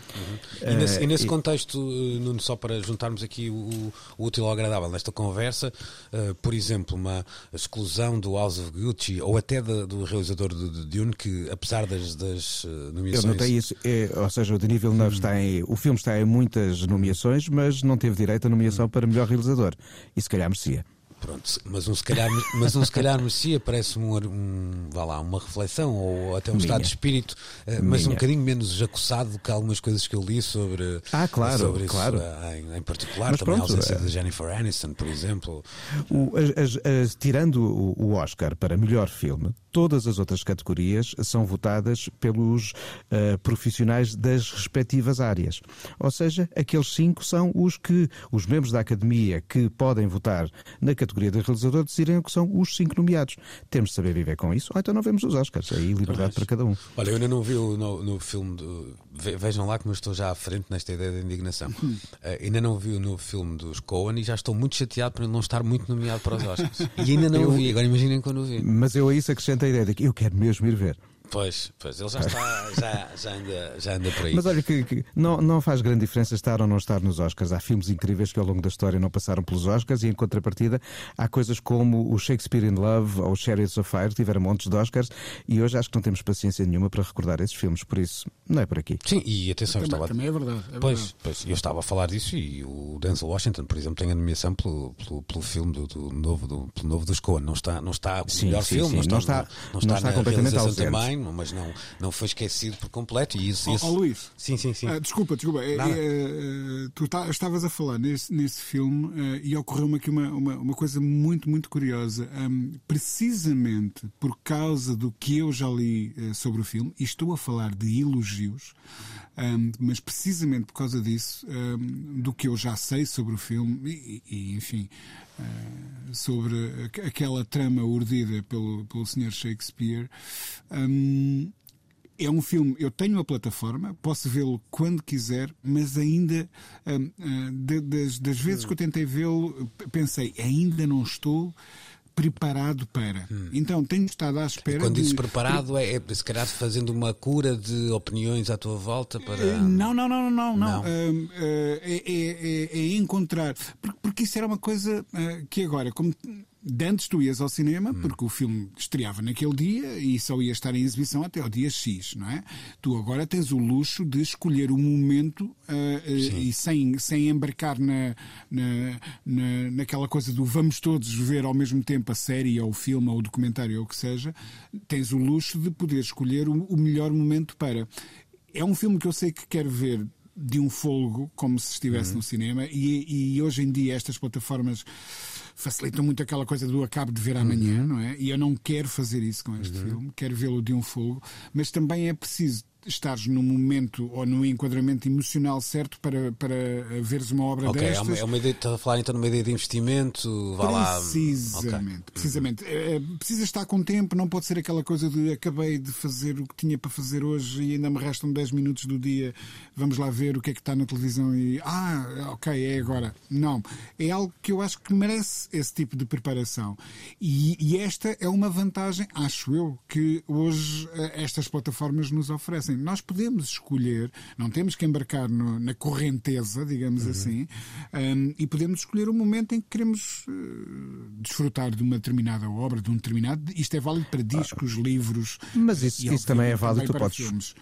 E nesse, e nesse contexto, eh, Nuno, só para juntarmos aqui o, o útil ao agradável nesta conversa, uh, por exemplo, uma exclusão do House of Gucci ou até do realizador de, Dune, que apesar das, das nomeações. Eu notei isso, é, ou seja, o Denis Villeneuve uhum. está em. O filme está em muitas nomeações, mas não teve direito a nomeação para melhor realizador. E se calhar merecia. Pronto, mas um se calhar, mas um se calhar merecia, parece um, um, vá lá, uma reflexão ou até um Minha. estado de espírito, eh, mas Minha. um bocadinho menos jacossado que algumas coisas que eu li sobre, ah, claro, sobre claro. isso eh, em, em particular, mas também pronto, a ausência é... de Jennifer Aniston, por exemplo. O, as, as, tirando o, o Oscar para melhor filme, todas as outras categorias são votadas pelos uh, profissionais das respectivas áreas. Ou seja, aqueles cinco são os que os membros da academia que podem votar na categoria de realizador decidirem que são os cinco nomeados. Temos de saber viver com isso, ou então não vemos os Oscars. Aí liberdade para cada um. Olha, eu ainda não vi no, no filme. Do, vejam lá como eu estou já à frente nesta ideia da indignação. Uh, ainda não vi o novo filme dos Coen e já estou muito chateado por não estar muito nomeado para os Oscars. E ainda não eu, o vi, agora imaginem quando o vi. Mas eu a isso acrescento a ideia de que eu quero mesmo ir ver. Pois, pois, ele já está, já, já, anda, já anda por aí. Mas olha, que, que, não, não faz grande diferença estar ou não estar nos Oscars. Há filmes incríveis que ao longo da história não passaram pelos Oscars e em contrapartida há coisas como o Shakespeare in Love ou Chariots of Fire, tiveram montes de Oscars e hoje acho que não temos paciência nenhuma para recordar esses filmes, por isso não é por aqui. Sim, e atenção, também, estava... também é verdade. É pois, verdade. pois, eu estava a falar disso e o Denzel Washington, por exemplo, tem a nomeação pelo, pelo, pelo filme do, do novo, do, pelo novo dos Coen. Não está, não está o sim, melhor sim, filme, sim. não, está, não, está, não está, não está completamente ausente. também, mas não não foi esquecido por completo. E isso, oh, isso... Oh, Luís, sim, sim, sim. Uh, desculpa, desculpa. É, é, tu tá, estavas a falar nesse, nesse filme uh, e ocorreu-me aqui uma, uma, uma, coisa muito, muito curiosa. Um, precisamente por causa do que eu já li uh, sobre o filme, e estou a falar de elogios, um, mas precisamente por causa disso, um, do que eu já sei sobre o filme, e, e enfim, sobre aquela trama urdida pelo, pelo Sr. Shakespeare. Um, é um filme, eu tenho a plataforma, posso vê-lo quando quiser, mas ainda, uh, de, das, das vezes que eu tentei vê-lo, pensei, ainda não estou preparado para. Hum. Então tenho estado à espera. E quando de... dizes preparado, é, é se calhar fazendo uma cura de opiniões à tua volta para. Eh, não, não, não, não, não. não. Uh, uh, é, é, é, encontrar. Porque, isso era uma coisa uh, que agora, como de antes tu ias ao cinema, hum. porque o filme estreava naquele dia e só ia estar em exibição até ao dia X, não é? Tu agora tens o luxo de escolher o momento uh, e sem, sem embarcar na, na, na, naquela coisa do vamos todos ver ao mesmo tempo a série ou o filme ou o documentário ou o que seja, tens o luxo de poder escolher o, o melhor momento para. É um filme que eu sei que quero ver de um folgo, como se estivesse uhum. no cinema, e, e hoje em dia estas plataformas facilitam muito aquela coisa do acabo de ver amanhã, uhum. não é? E eu não quero fazer isso com este uhum. filme, quero vê-lo de um fogo, mas também é preciso estares no momento ou no enquadramento emocional certo para, para veres uma obra Ok, é destas. uma, é uma ideia, estás a falar então numa ideia de investimento, vá lá. Precisamente, Ok. precisamente. É, é, precisa estar com tempo, não pode ser aquela coisa de acabei de fazer o que tinha para fazer hoje e ainda me restam 10 minutos do dia, vamos lá ver o que é que está na televisão e ah, ok, é agora. Não. É algo que eu acho que merece esse tipo de preparação. E, e esta é uma vantagem, acho eu, que hoje eh, estas plataformas nos oferecem. Nós podemos escolher, não temos que embarcar no- na correnteza, digamos assim, hum, e podemos escolher o momento em que queremos eh, desfrutar de uma determinada obra, de um determinado. Isto é válido para discos, livros. Mas isso, isso também é válido. Tu para podes, filmes.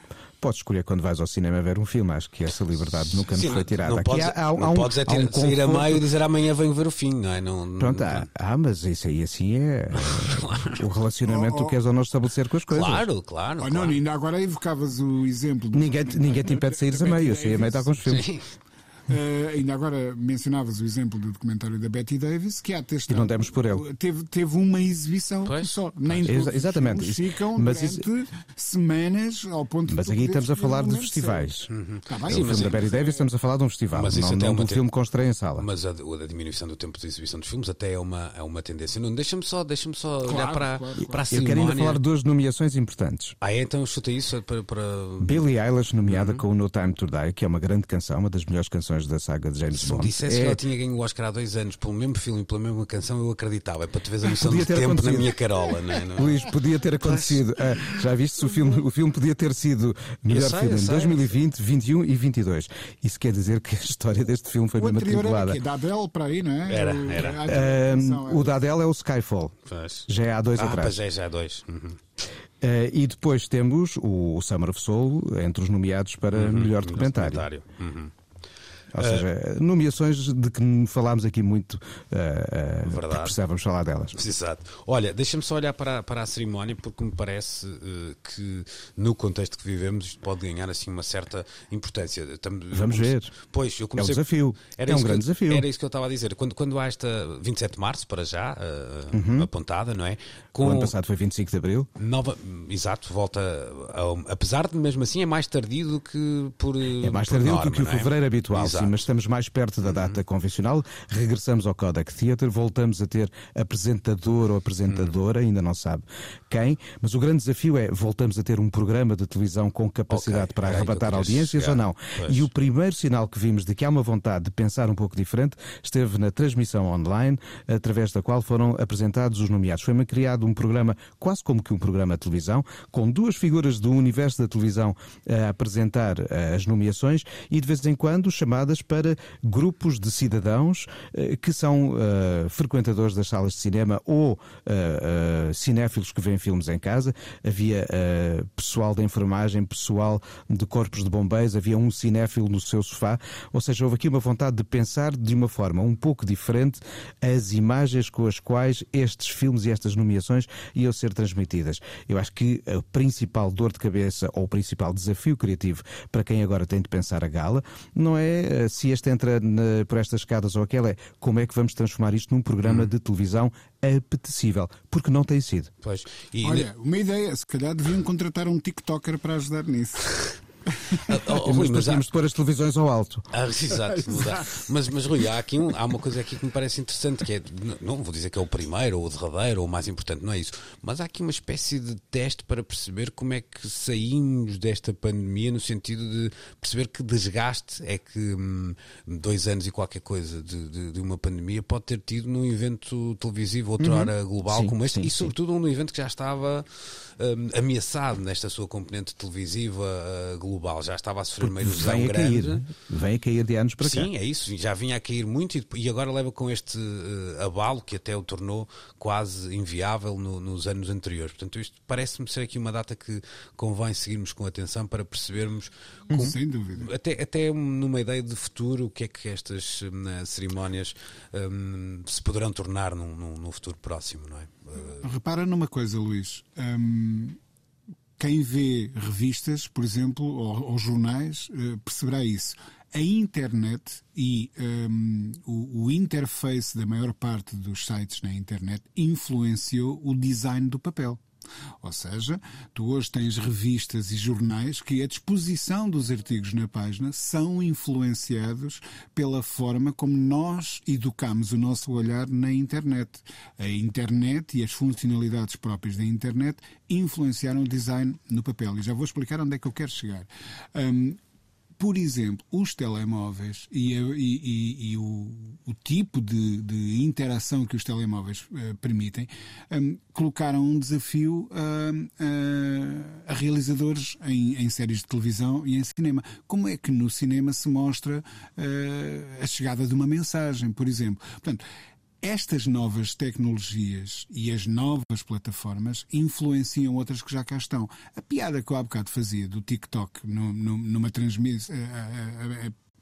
Podes escolher quando vais ao cinema ver um filme. Acho que essa liberdade nunca nos Sim, foi não, tirada. não Aqui podes, há, há, não há um, podes é há um ter- sair a meio e dizer amanhã venho ver o fim, não é? Não, Pronto, não- ah, ah, mas isso aí assim é o relacionamento que tu queres ou não estabelecer com as coisas. Claro, claro. Oh, claro. não, ainda agora evocavas o exemplo. do Ninguém, te- ninguém te impede de saíres a meio. Eu saí a meio de alguns filmes. Sim. Eh, ainda agora mencionavas o exemplo do documentário da Betty Davis, que há ter estado- não demos por ele. Teve, teve uma exibição Pois. só. Nem todos os exatamente. Isso- ficam mas durante semanas ao ponto de Mas aqui estamos a falar de festivais. certo. Tá bem, o filme mas da é- Barry Davis estamos a falar de um festival, Mas isso não, até é não uma um te- filme com estreia em sala. Mas a, a diminuição do tempo de exibição dos filmes até é uma, é uma tendência. Não, deixa-me só, deixa só olhar Claro, para, claro, claro. para a Eu quero ainda cerimónia. falar de duas nomeações importantes. Ah, é? então chuta isso para. para... Billie Eilish, nomeada Uhum. com o No Time to Die, que é uma grande canção, uma das melhores canções da saga de James Se Bond. dissesse que É- ela tinha ganho o Oscar há dois anos pelo mesmo filme e pela mesma canção, eu acreditava. É para tu veres a noção Podia de ter tempo na acontecido. minha carola, não é? Não- Luís, podia ter acontecido. Ah, já viste se o filme, o filme podia ter sido melhor sei, filme em sei. 2020, 21 e 22. Isso quer dizer que a história deste filme foi O mesmo anterior era atribulada. aqui, da Adele para aí, não é? Era, O- era. Ah, o era- da Adele é o Skyfall. Pois. Já é há dois Ah, atrás. é, já há dois. Uhum. Ah, e depois temos o Summer of Soul entre os nomeados para melhor documentário. Uhum. Ou seja, nomeações de que falámos aqui muito, porque Verdade. precisávamos falar delas. Exato. Olha, deixa-me só olhar para, para a cerimónia porque me parece eh, que no contexto que vivemos isto pode ganhar assim uma certa importância. Tam- eu Vamos comecei- ver. Pois, eu É um comecei... desafio. Era é um que grande eu- desafio. Era isso que eu estava a dizer. Quando, quando há esta 27 de março, para já, eh, apontada, não é? Uhum. O ano passado foi 25 de Abril. Nova, exato, volta. a- apesar de mesmo assim é mais tardio do que por. É mais tardio norma, do que o é? fevereiro habitual, Exato. Mas estamos mais perto da data convencional. Regressamos ao Kodak Theatre, voltamos a ter apresentador ou apresentadora, ainda não sabe quem, mas o grande desafio é voltamos a ter um programa de televisão com capacidade Ok, para arrebatar audiências chegar. ou não. Pois. E o primeiro sinal que vimos de que há uma vontade de pensar um pouco diferente esteve na transmissão online, através da qual foram apresentados os nomeados. Foi-me criado um programa, quase como que um programa de televisão, com duas figuras do universo da televisão a apresentar eh, as nomeações e de vez em quando para grupos de cidadãos eh, que são eh, frequentadores das salas de cinema ou eh, cinéfilos que veem filmes em casa. Havia pessoal da enfermagem, pessoal de corpos de bombeiros, havia um cinéfilo no seu sofá. Ou seja, houve aqui uma vontade de pensar de uma forma um pouco diferente as imagens com as quais estes filmes e estas nomeações iam ser transmitidas. Eu acho que a principal dor de cabeça ou o principal desafio criativo para quem agora tem de pensar a gala não é se este entra na- por estas escadas ou aquela, é como é que vamos transformar isto num programa de televisão apetecível, porque não tem sido. Pois. E Olha, uma ideia, se calhar deviam contratar um TikToker para ajudar nisso. Ah, oh, Mas Rui, mas há- temos de pôr as televisões ao alto. Ah, exato, mudar. Mas, mas Rui, há, aqui um- há uma coisa aqui que me parece interessante, que é, não vou dizer que é o primeiro, ou o derradeiro, ou o mais importante, não é isso, mas há aqui uma espécie de teste para perceber como é que saímos desta pandemia, no sentido de perceber que desgaste é que hum, dois anos e qualquer coisa de, de- de uma pandemia pode ter tido num evento televisivo, outrora global Sim, como este, sim, e sim. sobretudo num evento que já estava hum, ameaçado nesta sua componente televisiva ah, global, já estava a sofrer uma erosão Vem a grande. cair, vem a cair de anos para cá. Sim, é isso, já vinha a cair muito e, e agora leva com este eh, abalo que até o tornou quase inviável no- nos anos anteriores. Portanto, isto parece-me ser aqui uma data que convém seguirmos com atenção para percebermos, como- Sem dúvida. até, até numa ideia de futuro, o que é que estas hum, cerimónias hum, se poderão tornar num, num- num futuro próximo, não é? Eh, Repara numa coisa, Luís. Hum, quem vê revistas, por exemplo, ou, ou jornais, eh, perceberá isso. A internet e hum, o, o interface da maior parte dos sites na internet influenciou o design do papel. Ou seja, tu hoje tens revistas e jornais que a disposição dos artigos na página são influenciados pela forma como nós educamos o nosso olhar na internet. A internet e as funcionalidades próprias da internet influenciaram o design no papel. E já vou explicar onde é que eu quero chegar. Um, por exemplo, os telemóveis e, e, e, o, o, tipo de, de, interação que os telemóveis uh, permitem um, colocaram um desafio uh, uh, a realizadores em, em, séries de televisão e em cinema. Como é que no cinema se mostra a chegada de uma mensagem, por exemplo? Portanto, estas novas tecnologias e as novas plataformas influenciam outras que já cá estão. A piada que eu há bocado fazia do TikTok numa transmissão,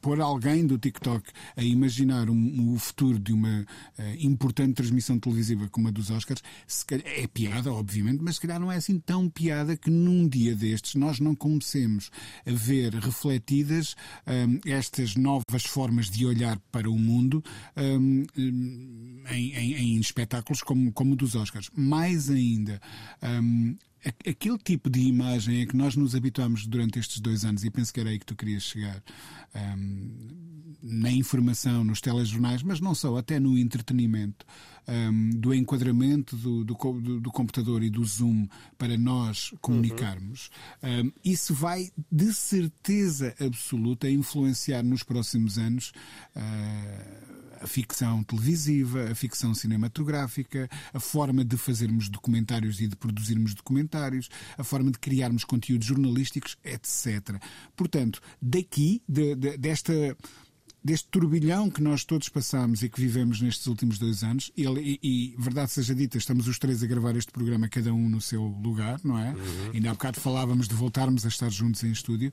pôr alguém do TikTok a imaginar um, o futuro de uma uh, importante transmissão televisiva como a dos Oscars, calhar, é piada, obviamente, mas se calhar não é assim tão piada que num dia destes nós não comecemos a ver refletidas um, estas novas formas de olhar para o mundo um, em, em, em, espetáculos como, como o dos Oscars. Mais ainda, um, aquele tipo de imagem é que nós nos habituamos durante estes dois anos, e penso que era aí que tu querias chegar, um, na informação, nos telejornais, mas não só, até no entretenimento, um, do enquadramento do, do, do, computador e do Zoom para nós comunicarmos, uhum. um, isso vai, de certeza absoluta, influenciar nos próximos anos. Uh, a ficção televisiva, a ficção cinematográfica, a forma de fazermos documentários e de produzirmos documentários, a forma de criarmos conteúdos jornalísticos, etc. Portanto, daqui, de, de, desta deste turbilhão que nós todos passamos e que vivemos nestes últimos dois anos, e, e, e, verdade seja dita, estamos os três a gravar este programa, cada um no seu lugar, não é? Uhum. Ainda há bocado falávamos de voltarmos a estar juntos em estúdio.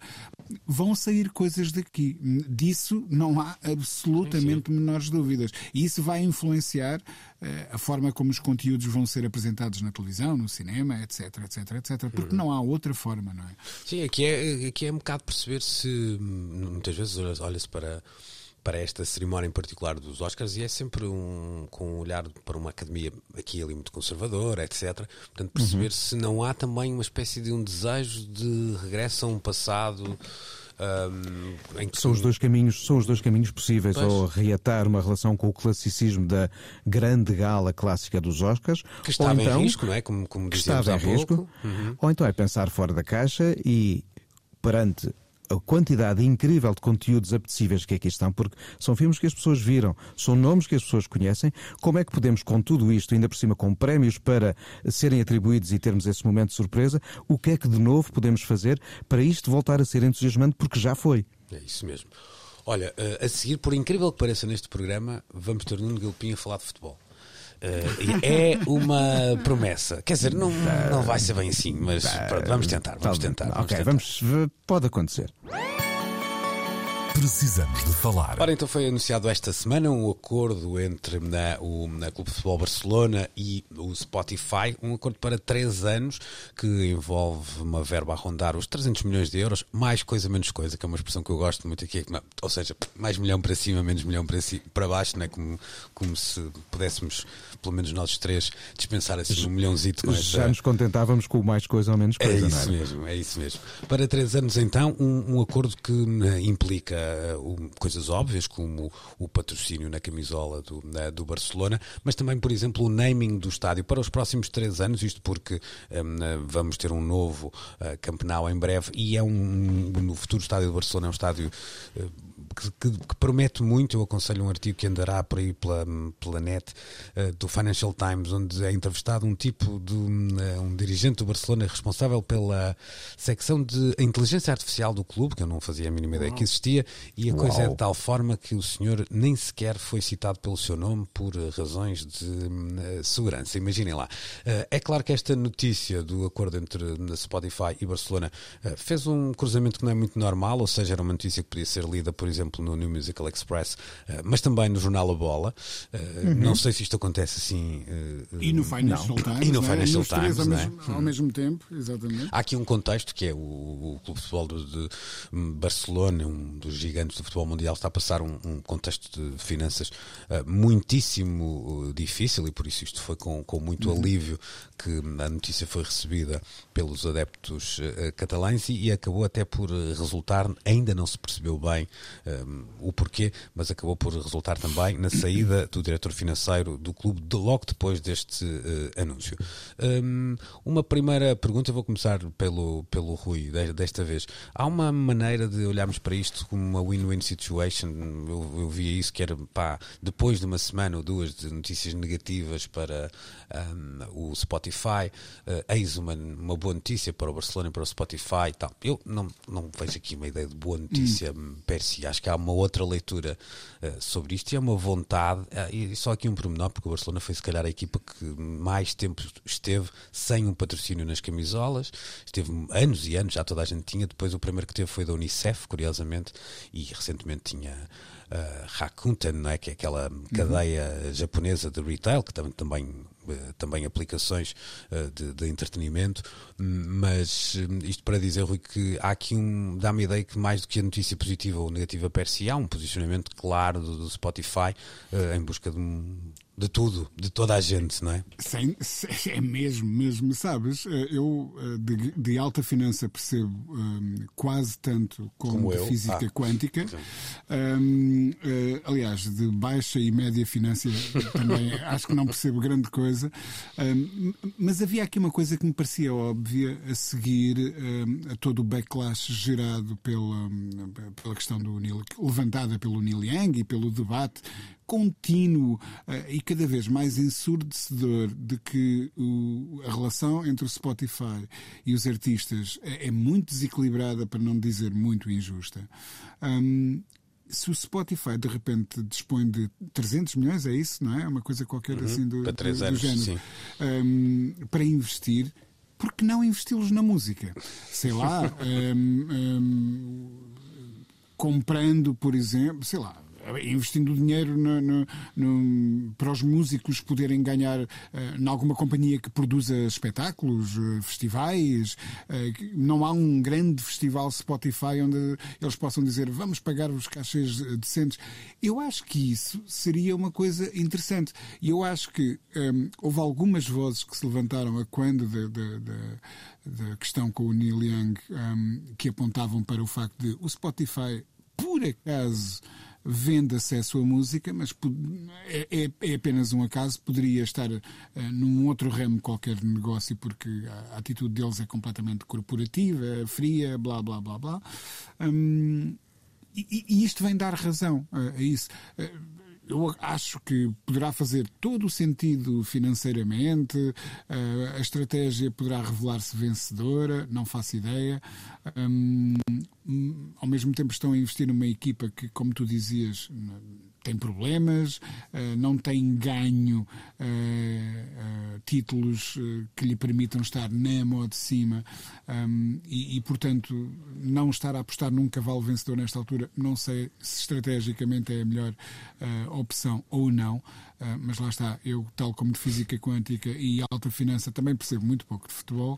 Vão sair coisas daqui. Disso não há absolutamente sim, sim. menores dúvidas. E isso vai influenciar uh, a forma como os conteúdos vão ser apresentados na televisão, no cinema, etc, etc, etc. Porque uhum. não há outra forma, não é? Sim, aqui é, aqui é um bocado perceber se muitas vezes olha-se para para esta cerimónia em particular dos Oscars e é sempre um, com um olhar para uma academia aqui ali muito conservadora, etc. Portanto, perceber uhum. se não há também uma espécie de um desejo de regresso a um passado. Um, que... São os dois caminhos, são os dois caminhos possíveis, pois. ou reatar uma relação com o classicismo da grande gala clássica dos Oscars, que estava então, em risco, não é? Como, como que estava em risco, uhum. ou então é pensar fora da caixa e perante a quantidade incrível de conteúdos apetecíveis que aqui estão, porque são filmes que as pessoas viram, são nomes que as pessoas conhecem. Como é que podemos, com tudo isto, ainda por cima com prémios para serem atribuídos e termos esse momento de surpresa, o que é que de novo podemos fazer para isto voltar a ser entusiasmante, porque já foi? É isso mesmo. Olha, eh, a seguir, por incrível que pareça neste programa, vamos ter Nuno Gilpinho a falar de futebol. Uh, é uma promessa. Quer dizer, não, não vai ser bem assim, mas pronto, vamos tentar, vamos tentar. Vamos ok, tentar. vamos. Pode acontecer. Precisamos de falar. Ora, então foi anunciado esta semana um acordo entre na, o na Clube de Futebol Barcelona e o Spotify, um acordo para três anos que envolve uma verba a rondar os 300 milhões de euros, mais coisa, menos coisa, que é uma expressão que eu gosto muito aqui, ou seja, mais milhão para cima, menos milhão para, si, para baixo, né? como, como se pudéssemos pelo menos nós três, dispensar assim um milhãozito com Já nos contentávamos com mais coisa ou menos coisa. É isso é? mesmo, é isso mesmo. Para três anos, então, um, um acordo que né, implica uh, coisas óbvias, como o patrocínio na camisola do, uh, do Barcelona, mas também, por exemplo, o naming do estádio para os próximos três anos, isto porque um, vamos ter um novo uh, campeonato em breve e é um, no futuro estádio do Barcelona é um estádio que, que, que, promete muito. Eu aconselho um artigo que andará por aí pela, pela net uh, do Financial Times, onde é entrevistado um tipo de uh, um dirigente do Barcelona responsável pela secção de inteligência artificial do clube, que eu não fazia a mínima ideia que existia, e a Uau. coisa é de tal forma que o senhor nem sequer foi citado pelo seu nome por razões de uh, segurança. Imaginem lá. é claro que esta notícia do acordo entre Spotify e Barcelona fez um cruzamento que não é muito normal, ou seja, era uma notícia que podia ser lida, por exemplo, exemplo, no New Musical Express, mas também no jornal A Bola. Uhum. Não sei se isto acontece assim. e no Financial não. Times. E no Financial Times. Ao, é? mesmo, ao mesmo tempo, exatamente. Há aqui um contexto que é o, o Clube de Futebol de, de, Barcelona, um dos gigantes do futebol mundial, está a passar um, um contexto de finanças uh, muitíssimo difícil e por isso isto foi com, com muito uhum. alívio que a notícia foi recebida pelos adeptos uh, catalães e, e, acabou até por resultar, ainda não se percebeu bem um, o porquê, mas acabou por resultar também na saída do diretor financeiro do clube de, logo depois deste uh, anúncio. Um, uma primeira pergunta, vou começar pelo, pelo Rui desta vez. Há uma maneira de olharmos para isto como uma win-win situation? Eu, eu via isso que era, pá, depois de uma semana ou duas de notícias negativas para um, o Spotify, uh, eis uma, uma boa notícia para o Barcelona e para o Spotify e tal. Eu não, não vejo aqui uma ideia de boa notícia hum. per si. Acho que há uma outra leitura uh, sobre isto e é uma vontade. Uh, e só aqui um pormenor, porque o Barcelona foi se calhar a equipa que mais tempo esteve sem um patrocínio nas camisolas. Esteve anos e anos, já toda a gente tinha. Depois o primeiro que teve foi da Unicef, curiosamente, e recentemente tinha uh, Rakuten, não é? que é aquela cadeia uhum. japonesa de retail, que também, também, também aplicações uh, de, de, entretenimento, mas isto para dizer, Rui, que há aqui um, dá-me a ideia que mais do que a notícia positiva ou negativa per si, há um posicionamento claro do, do Spotify em busca de um de tudo, de toda a gente, não é? Sim, é mesmo, mesmo. Sabes, eh, eu eh, de, de alta finança percebo um, quase tanto como, como de física ah. quântica. Um, uh, eh, aliás, de baixa e média finança também acho que não percebo grande coisa. Um, mas havia aqui uma coisa que me parecia óbvia a seguir a todo o backlash gerado pela, pela questão do Neil, levantada pelo Neil Young e pelo debate contínuo uh, e cada vez mais ensurdecedor de que o, a relação entre o Spotify e os artistas é, é muito desequilibrada, para não dizer muito injusta. Um, se o Spotify de repente dispõe de 300 milhões, é isso, não é? Uma coisa qualquer uhum, assim do, para três do, anos, do género, um, para investir, por que não investi-los na música? Sei lá, um, um, comprando, por exemplo, sei lá, investindo dinheiro no, no, no, para os músicos poderem ganhar uh, em alguma companhia que produza espetáculos, uh, festivais. Uh, não há um grande festival Spotify onde eles possam dizer vamos pagar os cachês decentes. Eu acho que isso seria uma coisa interessante. E eu acho que um, houve algumas vozes que se levantaram a quando da questão com o Neil Young um, que apontavam para o facto de o Spotify, por acaso, vende acesso à música, mas é, é, é apenas um acaso, poderia estar uh, num outro ramo qualquer de negócio, porque a atitude deles é completamente corporativa, fria, blá blá blá blá. Um, e, e, isto vem dar razão a isso. Uh, eu acho que poderá fazer todo o sentido financeiramente, a estratégia poderá revelar-se vencedora, não faço ideia. Um, ao mesmo tempo estão a investir numa equipa que, como tu dizias, tem problemas, eh, não tem ganho eh, eh, títulos que lhe permitam estar na mão de cima ehm, e, e, portanto, não estar a apostar num cavalo vencedor nesta altura, não sei se estrategicamente é a melhor opção ou não. Uh, mas lá está, eu, tal como de física quântica e alta finança, também percebo muito pouco de futebol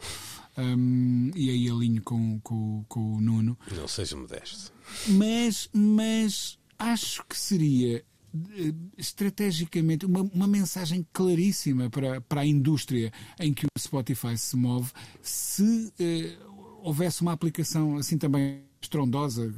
um, e aí alinho com, com, com o Nuno. Não seja modesto. Mas, mas acho que seria eh, estrategicamente uma, uma mensagem claríssima para, para a indústria em que o Spotify se move se eh, houvesse uma aplicação assim também estrondosa,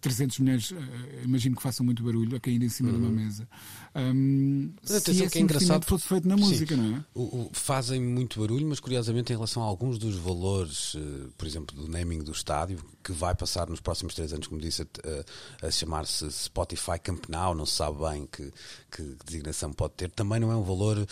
300 milhões, eh, imagino que façam muito barulho a cair em cima uhum. de uma uhum. mesa. Um, mas se que é engraçado fosse feito na música, sim, não é? O, o, fazem muito barulho, mas curiosamente em relação a alguns dos valores, por exemplo, do naming do estádio, que vai passar nos próximos três anos, como disse, a, a chamar-se Spotify Camp Nou, não se sabe bem que, que designação pode ter, também não é um valor uh,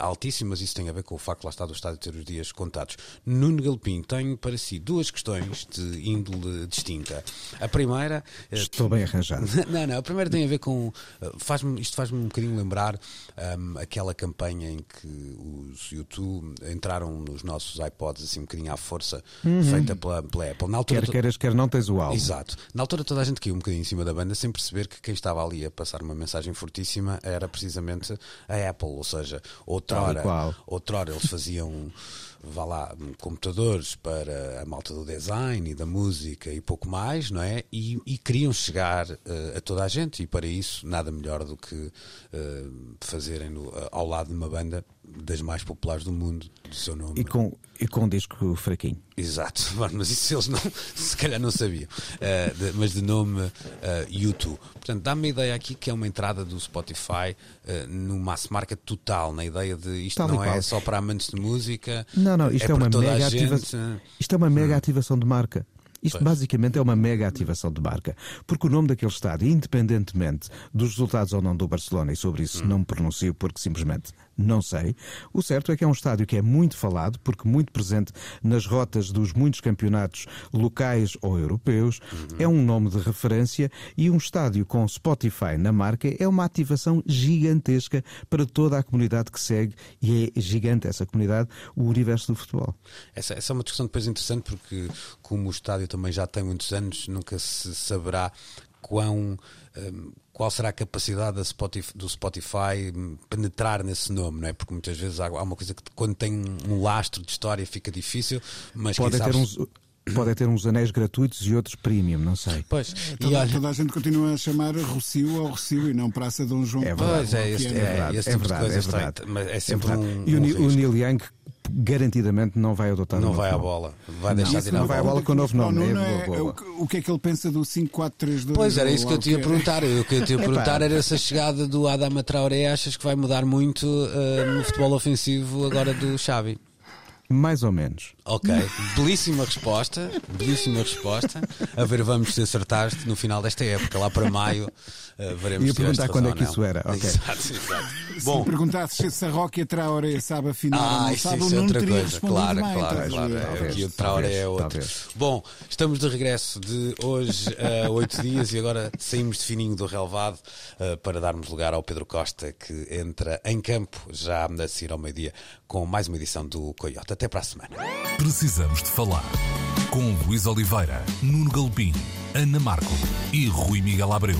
altíssimo, mas isso tem a ver com o facto, lá está, do estádio ter os dias contados. Nuno Galpim tem para si duas questões de índole distinta. A primeira. eh, Estou bem arranjado. Não, não, a primeira tem a ver com. eh, Faz isto faz-me um bocadinho lembrar ahm, aquela campanha em que os YouTube entraram nos nossos iPods assim um bocadinho à força, feita pela, pela Apple. Na altura, Quer queiras, quer não tens o álbum. Exato. Na altura toda a gente caiu um bocadinho em cima da banda sem perceber que quem estava ali a passar uma mensagem fortíssima era precisamente a Apple, ou seja, outrora, outrora eles faziam vá lá, computadores para a malta do design e da música e pouco mais, não é? E, e queriam chegar eh, a toda a gente e para isso nada melhor do que eh, fazerem no- ao lado de uma banda das mais populares do mundo, do seu nome. E com, e com um disco fraquinho. Exato, mas isso eles não, se calhar não sabiam. Eh, de- mas de nome eh, YouTube. Portanto, dá-me a ideia aqui que é uma entrada do Spotify uh, no mass market total, na ideia de isto Tal não é qual. só para amantes de música. Não, não, isto é, para uma mega gente. ativação. Isto é uma mega ativação de marca. Isto Pois. basicamente é uma mega ativação de marca. Porque o nome daquele estádio, independentemente dos resultados ou não do Barcelona, e sobre isso não me pronuncio porque simplesmente não sei, o certo é que é um estádio que é muito falado, porque muito presente nas rotas dos muitos campeonatos locais ou europeus, é um nome de referência e um estádio com Spotify na marca é uma ativação gigantesca para toda a comunidade que segue, e é gigante essa comunidade, o universo do futebol. Essa, essa é uma discussão depois interessante porque, como o estádio também já tem muitos anos, nunca se saberá quão. hum, qual será a capacidade Spotify- do Spotify penetrar nesse nome, não é? Porque muitas vezes há, há uma coisa que quando tem um lastro de história fica difícil, mas quem Podem ter, uns, podem ter uns anéis gratuitos e outros premium, não sei. Pois, e Toda, olha, toda a gente continua a chamar Rocio ao Rocio e não Praça Dom João É Pois é, este, é, é, verdade, esse é tipo de verdade, é verdade. mas é É sempre verdade. um, e o, um o. Neil Young garantidamente não vai adotar não vai à bola, vai deixar de ir não vai à bola. com o novo nome, é é- é o que- o que é que ele pensa do 5-4-3-2? Pois era isso que eu o é. perguntar. O que eu te ia perguntar era se a chegada do Adama Traoré achas que vai mudar muito eh, no futebol ofensivo agora do Xavi. Mais ou menos. Ok, belíssima resposta, belíssima resposta. A ver, vamos se acertaste no final desta época, lá para maio, eh, veremos Ia se perguntar quando é que isso era, ok. Exato, exato. Se Bom, me perguntasses se a Roque Traoré sabe afinar ou ah, não sabe, isso é outra coisa. Claro, bem. claro, a claro. É, Talvez, aqui o Traoré é outro. talvez. Bom, estamos de regresso de hoje a oito dias e agora saímos de fininho do relevado eh, para darmos lugar ao Pedro Costa que entra em campo já a seguir ao meio-dia com mais uma edição do Coyote. Até para a semana. Precisamos de falar com Luís Oliveira, Nuno Galpim, Ana Marco e Rui Miguel Abreu.